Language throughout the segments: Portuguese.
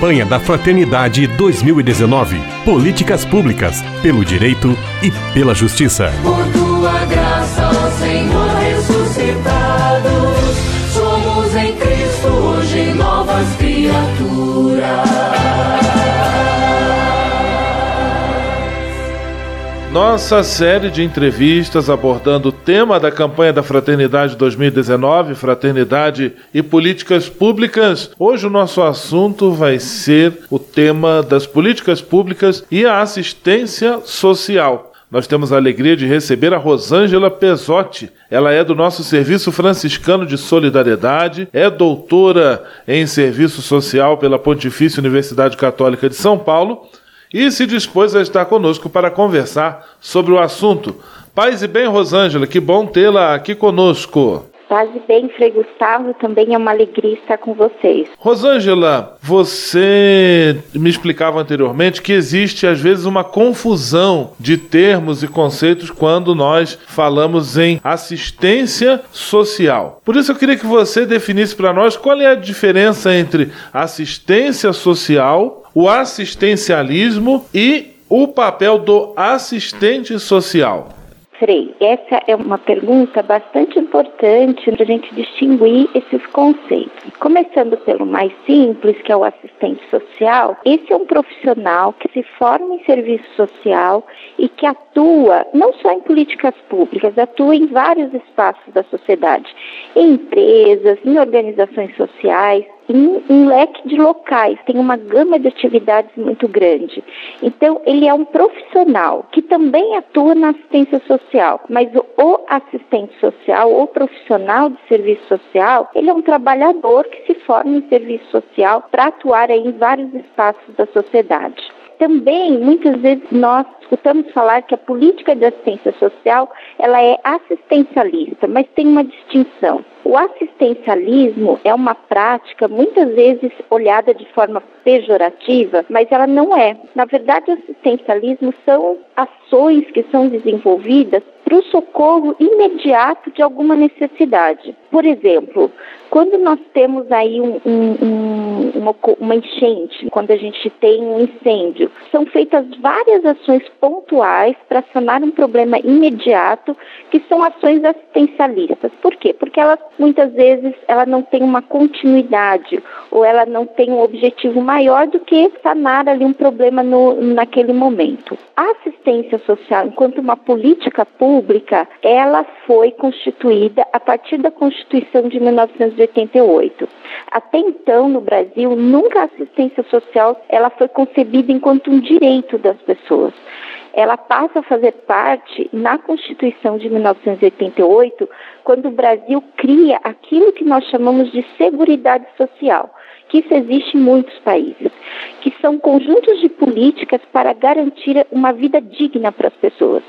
Campanha da Fraternidade 2019. Políticas públicas pelo direito e pela justiça. Nossa série de entrevistas abordando o tema da campanha da Fraternidade 2019, Fraternidade e Políticas Públicas. Hoje o nosso assunto vai ser o tema das políticas públicas e a assistência social. Nós temos a alegria de receber a Rosângela Pesotti. Ela é do nosso Serviço Franciscano de Solidariedade, é doutora em Serviço Social pela Pontifícia Universidade Católica de São Paulo e se dispôs a estar conosco para conversar sobre o assunto. Paz e bem, Rosângela, que bom tê-la aqui conosco. Paz e bem, Frei Gustavo, também é uma alegria estar com vocês. Rosângela, você me explicava anteriormente que existe às vezes uma confusão de termos e conceitos quando nós falamos em assistência social. Por isso eu queria que você definisse para nós qual é a diferença entre assistência social, o assistencialismo e o papel do assistente social. Frei, essa é uma pergunta bastante importante para a gente distinguir esses conceitos. Começando pelo mais simples, que é o assistente social, esse é um profissional que se forma em serviço social e que atua não só em políticas públicas, atua em vários espaços da sociedade, em empresas, em organizações sociais, em um leque de locais, tem uma gama de atividades muito grande. Então, ele é um profissional que também atua na assistência social, mas o assistente social ou profissional de serviço social, ele é um trabalhador que se forma em serviço social para atuar em vários espaços da sociedade também muitas vezes nós escutamos falar que a política de assistência social ela é assistencialista, mas tem uma distinção. O assistencialismo é uma prática muitas vezes olhada de forma pejorativa, mas ela não é. Na verdade, o assistencialismo são ações que são desenvolvidas para o socorro imediato de alguma necessidade. Por exemplo, quando nós temos aí um, um, um, uma, uma enchente, quando a gente tem um incêndio, são feitas várias ações pontuais para sanar um problema imediato, que são ações assistencialistas. Por quê? Porque elas muitas vezes ela não tem uma continuidade ou ela não tem um objetivo maior do que sanar ali um problema no, naquele momento. A assistência social, enquanto uma política pública, ela foi constituída a partir da Constituição de 1988. Até então, no Brasil, nunca a assistência social ela foi concebida enquanto um direito das pessoas. Ela passa a fazer parte na Constituição de 1988, quando o Brasil cria aquilo que nós chamamos de Seguridade Social, que isso existe em muitos países, que são conjuntos de políticas para garantir uma vida digna para as pessoas.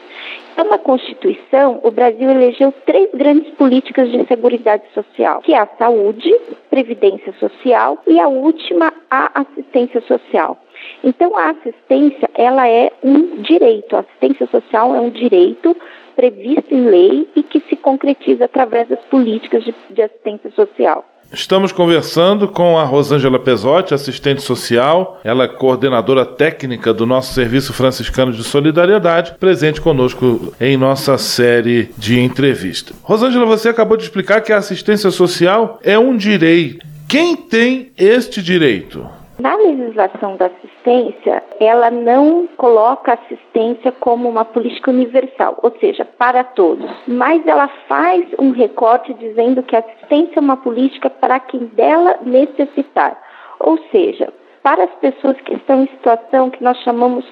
Então, na Constituição, o Brasil elegeu três grandes políticas de seguridade social, que é a saúde, previdência social e a última, a assistência social. Então, a assistência, ela é um direito. A assistência social é um direito previsto em lei e que se concretiza através das políticas de, de assistência social. Estamos conversando com a Rosângela Pesotti, assistente social, ela é coordenadora técnica do nosso Serviço Franciscano de Solidariedade, presente conosco em nossa série de entrevista. Rosângela, você acabou de explicar que a assistência social é um direito. Quem tem este direito? Na legislação da assistência, ela não coloca assistência como uma política universal, ou seja, para todos, mas ela faz um recorte dizendo que a assistência é uma política para quem dela necessitar, ou seja, para as pessoas que estão em situação que nós chamamos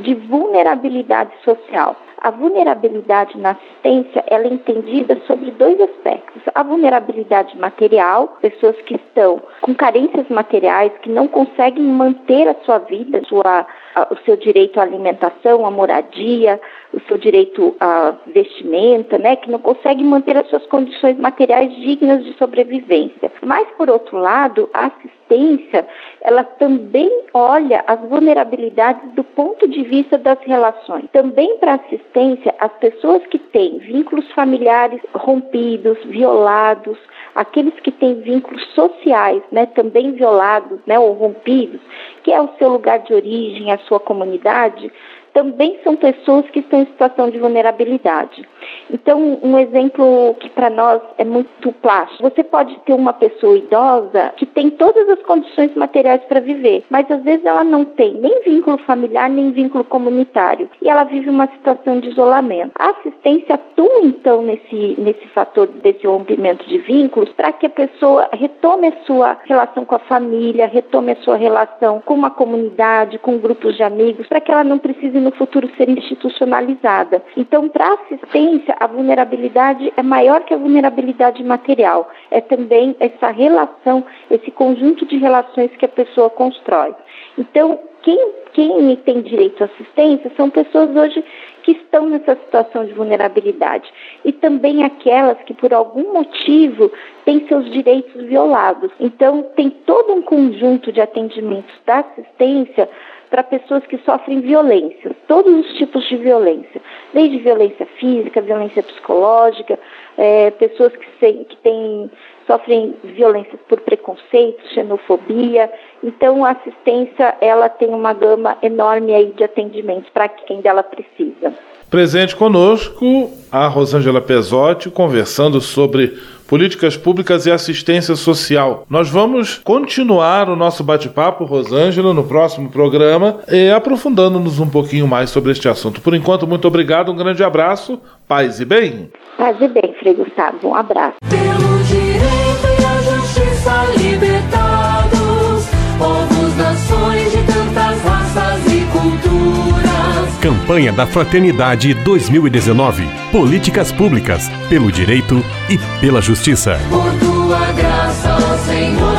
de vulnerabilidade social. A vulnerabilidade na assistência ela é entendida sobre dois aspectos. A vulnerabilidade material, pessoas que estão com carências materiais, que não conseguem manter a sua vida, sua, o seu direito à alimentação, à moradia, o seu direito à vestimenta, né, que não conseguem manter as suas condições materiais dignas de sobrevivência. Mas, por outro lado, a assistência, ela também olha as vulnerabilidades do ponto de vista das relações. Também para assistência, assistência, as pessoas que têm vínculos familiares rompidos, violados, aqueles que têm vínculos sociais, né, também violados, né, ou rompidos, que é o seu lugar de origem, a sua comunidade, também são pessoas que estão em situação de vulnerabilidade. Então, um exemplo que para nós é muito plástico. Você pode ter uma pessoa idosa que tem todas as condições materiais para viver, mas às vezes ela não tem nem vínculo familiar, nem vínculo comunitário, e ela vive uma situação de isolamento. A assistência atua então nesse, nesse fator desse rompimento de vínculos para que a pessoa retome a sua relação com a família, retome a sua relação com uma comunidade, com grupos de amigos, para que ela não precise no futuro ser institucionalizada. Então, para assistência, a vulnerabilidade é maior que a vulnerabilidade material. É também essa relação, esse conjunto de relações que a pessoa constrói. Então, quem, quem tem direito à assistência são pessoas hoje que estão nessa situação de vulnerabilidade e também aquelas que por algum motivo têm seus direitos violados. Então, tem todo um conjunto de atendimentos da assistência para pessoas que sofrem violência, todos os tipos de violência, desde violência física, violência psicológica, é, pessoas que, se, que têm, sofrem violências por preconceito, xenofobia. Então, a assistência ela tem uma gama enorme aí de atendimentos para quem dela precisa. Presente conosco a Rosângela Pesotti conversando sobre políticas públicas e assistência social. Nós vamos continuar o nosso bate-papo, Rosângela, no próximo programa, aprofundando-nos um pouquinho mais sobre este assunto. Por enquanto, muito obrigado, um grande abraço, paz e bem. Paz e bem, Frei Gustavo, um abraço. Pelo direito e a justiça libertados, povos, nações de tantas raças e culturas. Campanha da Fraternidade 2019. Políticas públicas pelo direito e pela justiça. Por tua graça, ó Senhor.